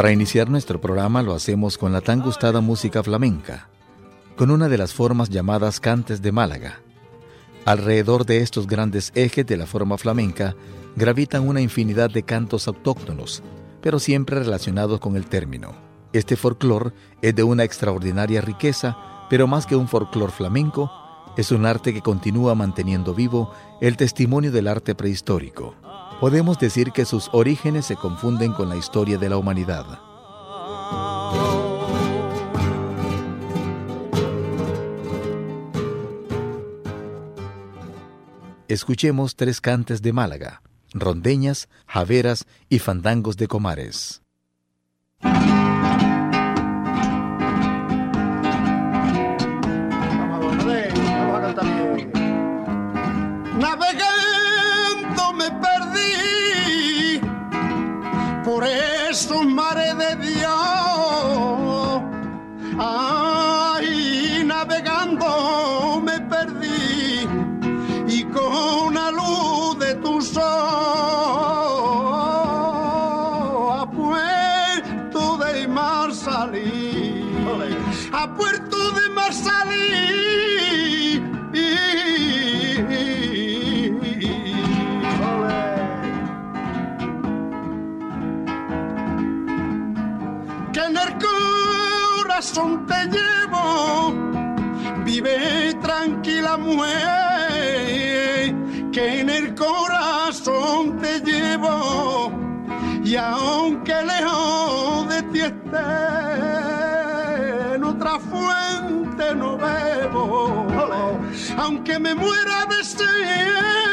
Para iniciar nuestro programa lo hacemos con la tan gustada música flamenca, con una de las formas llamadas cantes de Málaga. Alrededor de estos grandes ejes de la forma flamenca gravitan una infinidad de cantos autóctonos, pero siempre relacionados con el término. Este folclore es de una extraordinaria riqueza, pero más que un folclore flamenco, es un arte que continúa manteniendo vivo el testimonio del arte prehistórico podemos decir que sus orígenes se confunden con la historia de la humanidad. Escuchemos tres cantes de Málaga, rondeñas, javeras y fandangos de comares. Te que en el corazón te llevo, y aunque lejos de ti esté, en otra fuente no bebo, aunque me muera de sed.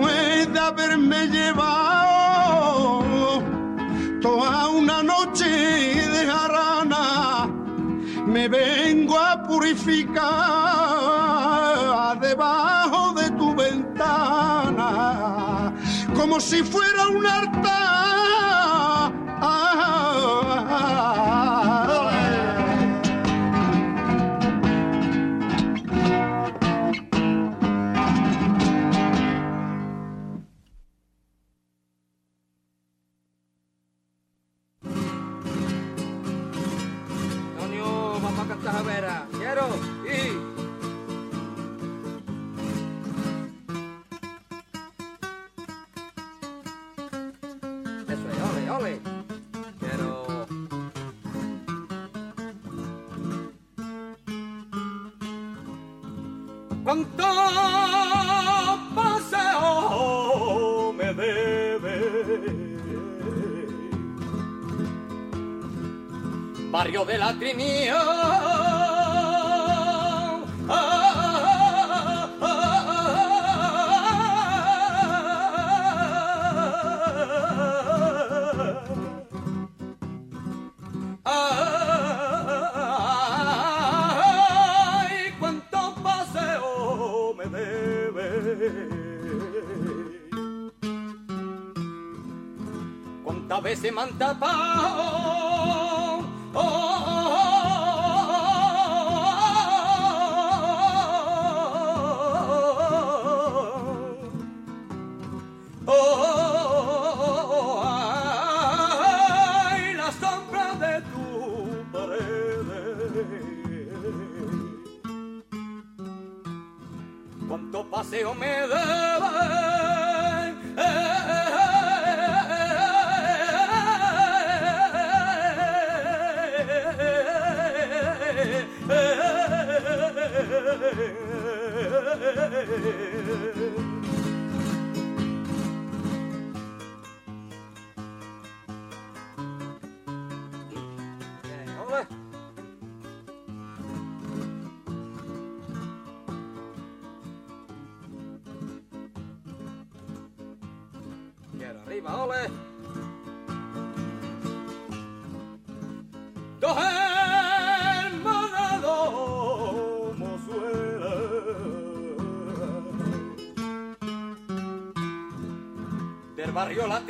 Después de haberme llevado toda una noche de jarana. Me vengo a purificar debajo de tu ventana como si fuera un altar cuánto paseo me debe. Barrio de la Trinidad. Cuántas veces me han tapado. Oh, Cuánto paseo me debe. Hombre. Arriba, ole. Dos hermanas, dos mozuelas. Del barrio la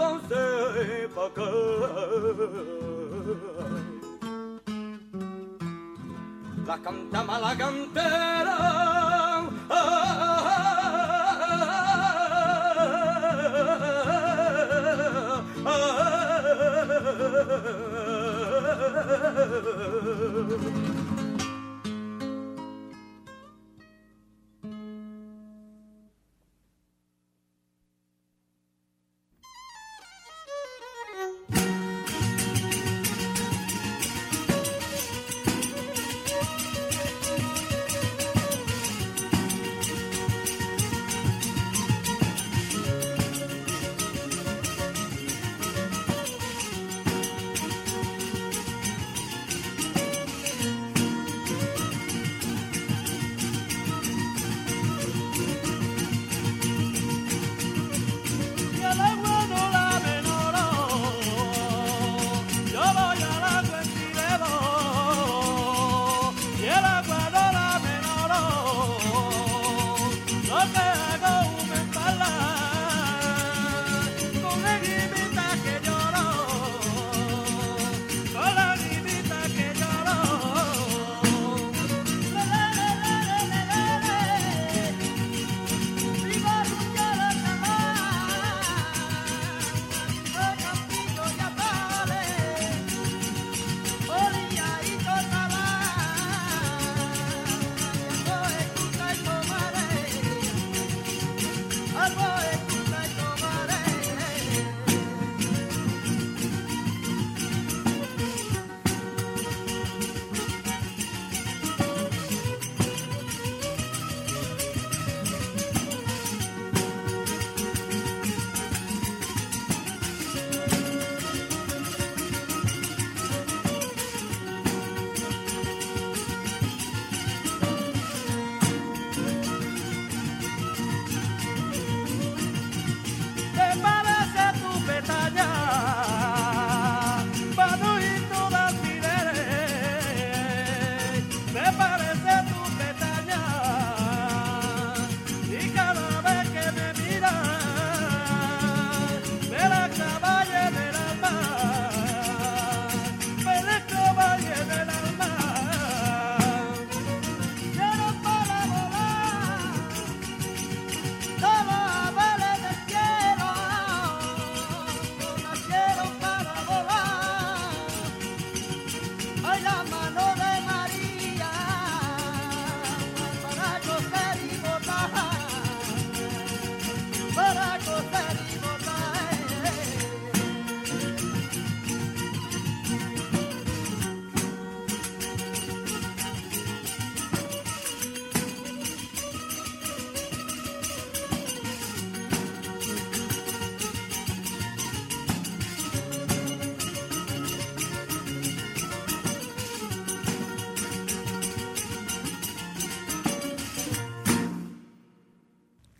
danser pas La cantama la cantera.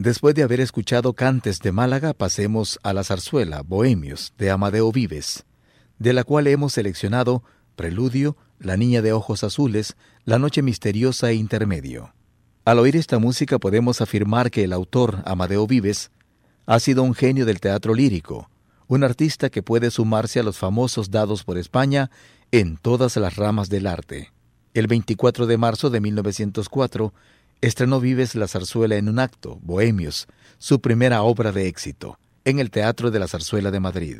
Después de haber escuchado cantes de Málaga, pasemos a la zarzuela Bohemios de Amadeo Vives, de la cual hemos seleccionado Preludio, La Niña de Ojos Azules, La Noche Misteriosa e Intermedio. Al oír esta música podemos afirmar que el autor, Amadeo Vives, ha sido un genio del teatro lírico, un artista que puede sumarse a los famosos dados por España en todas las ramas del arte. El 24 de marzo de 1904, estrenó Vives la zarzuela en un acto, Bohemios, su primera obra de éxito, en el Teatro de la Zarzuela de Madrid.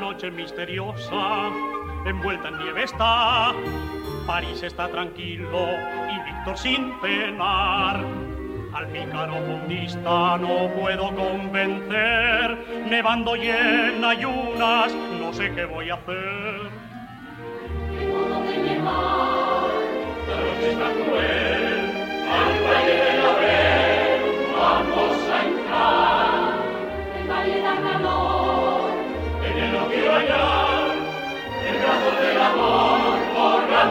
Noche misteriosa, envuelta en nieve está. París está tranquilo y Víctor sin penar. Al pícaro fundista no puedo convencer, nevando y en ayunas, no sé qué voy a hacer. modo de llevar, noche está cruel,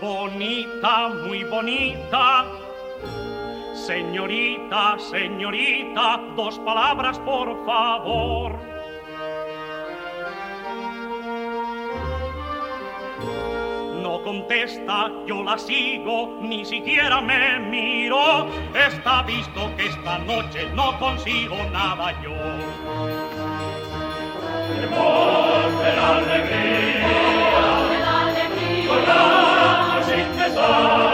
bonita, muy bonita. Señorita, señorita, dos palabras por favor. No contesta, yo la sigo, ni siquiera me miro. Está visto que esta noche no consigo nada yo. de la alegría, sin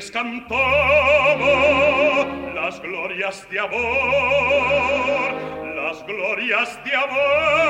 les cantaba las glorias de amor, las glorias de amor.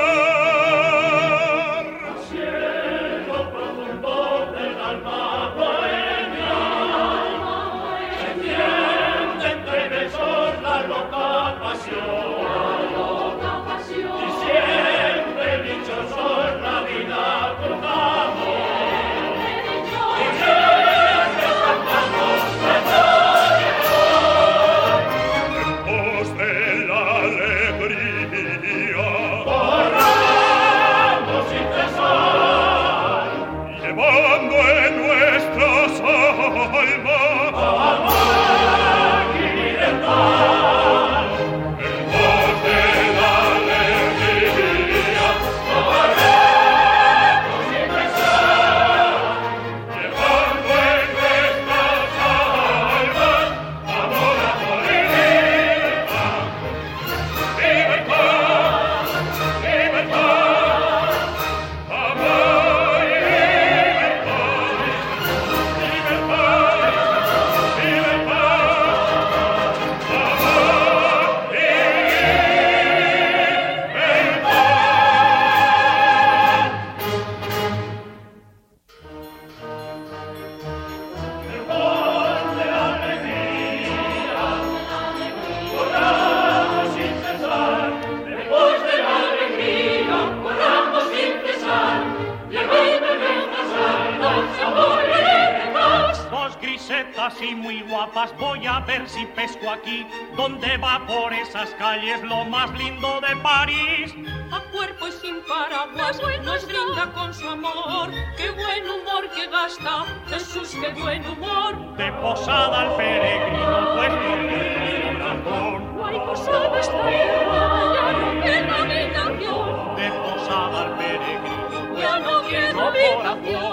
más lindo de París. A cuerpo y sin paraguas bueno nos brinda con su amor. Qué buen humor que gasta, Jesús, qué buen humor. De posada al peregrino, pues el corazón. Guay posada está ya no queda habitación. De posada al peregrino, pues ya no queda habitación.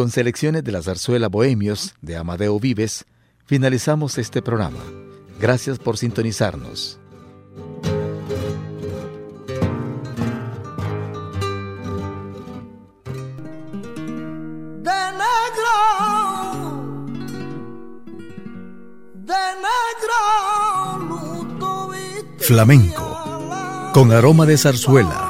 Con selecciones de la zarzuela Bohemios de Amadeo Vives, finalizamos este programa. Gracias por sintonizarnos. Flamenco, con aroma de zarzuela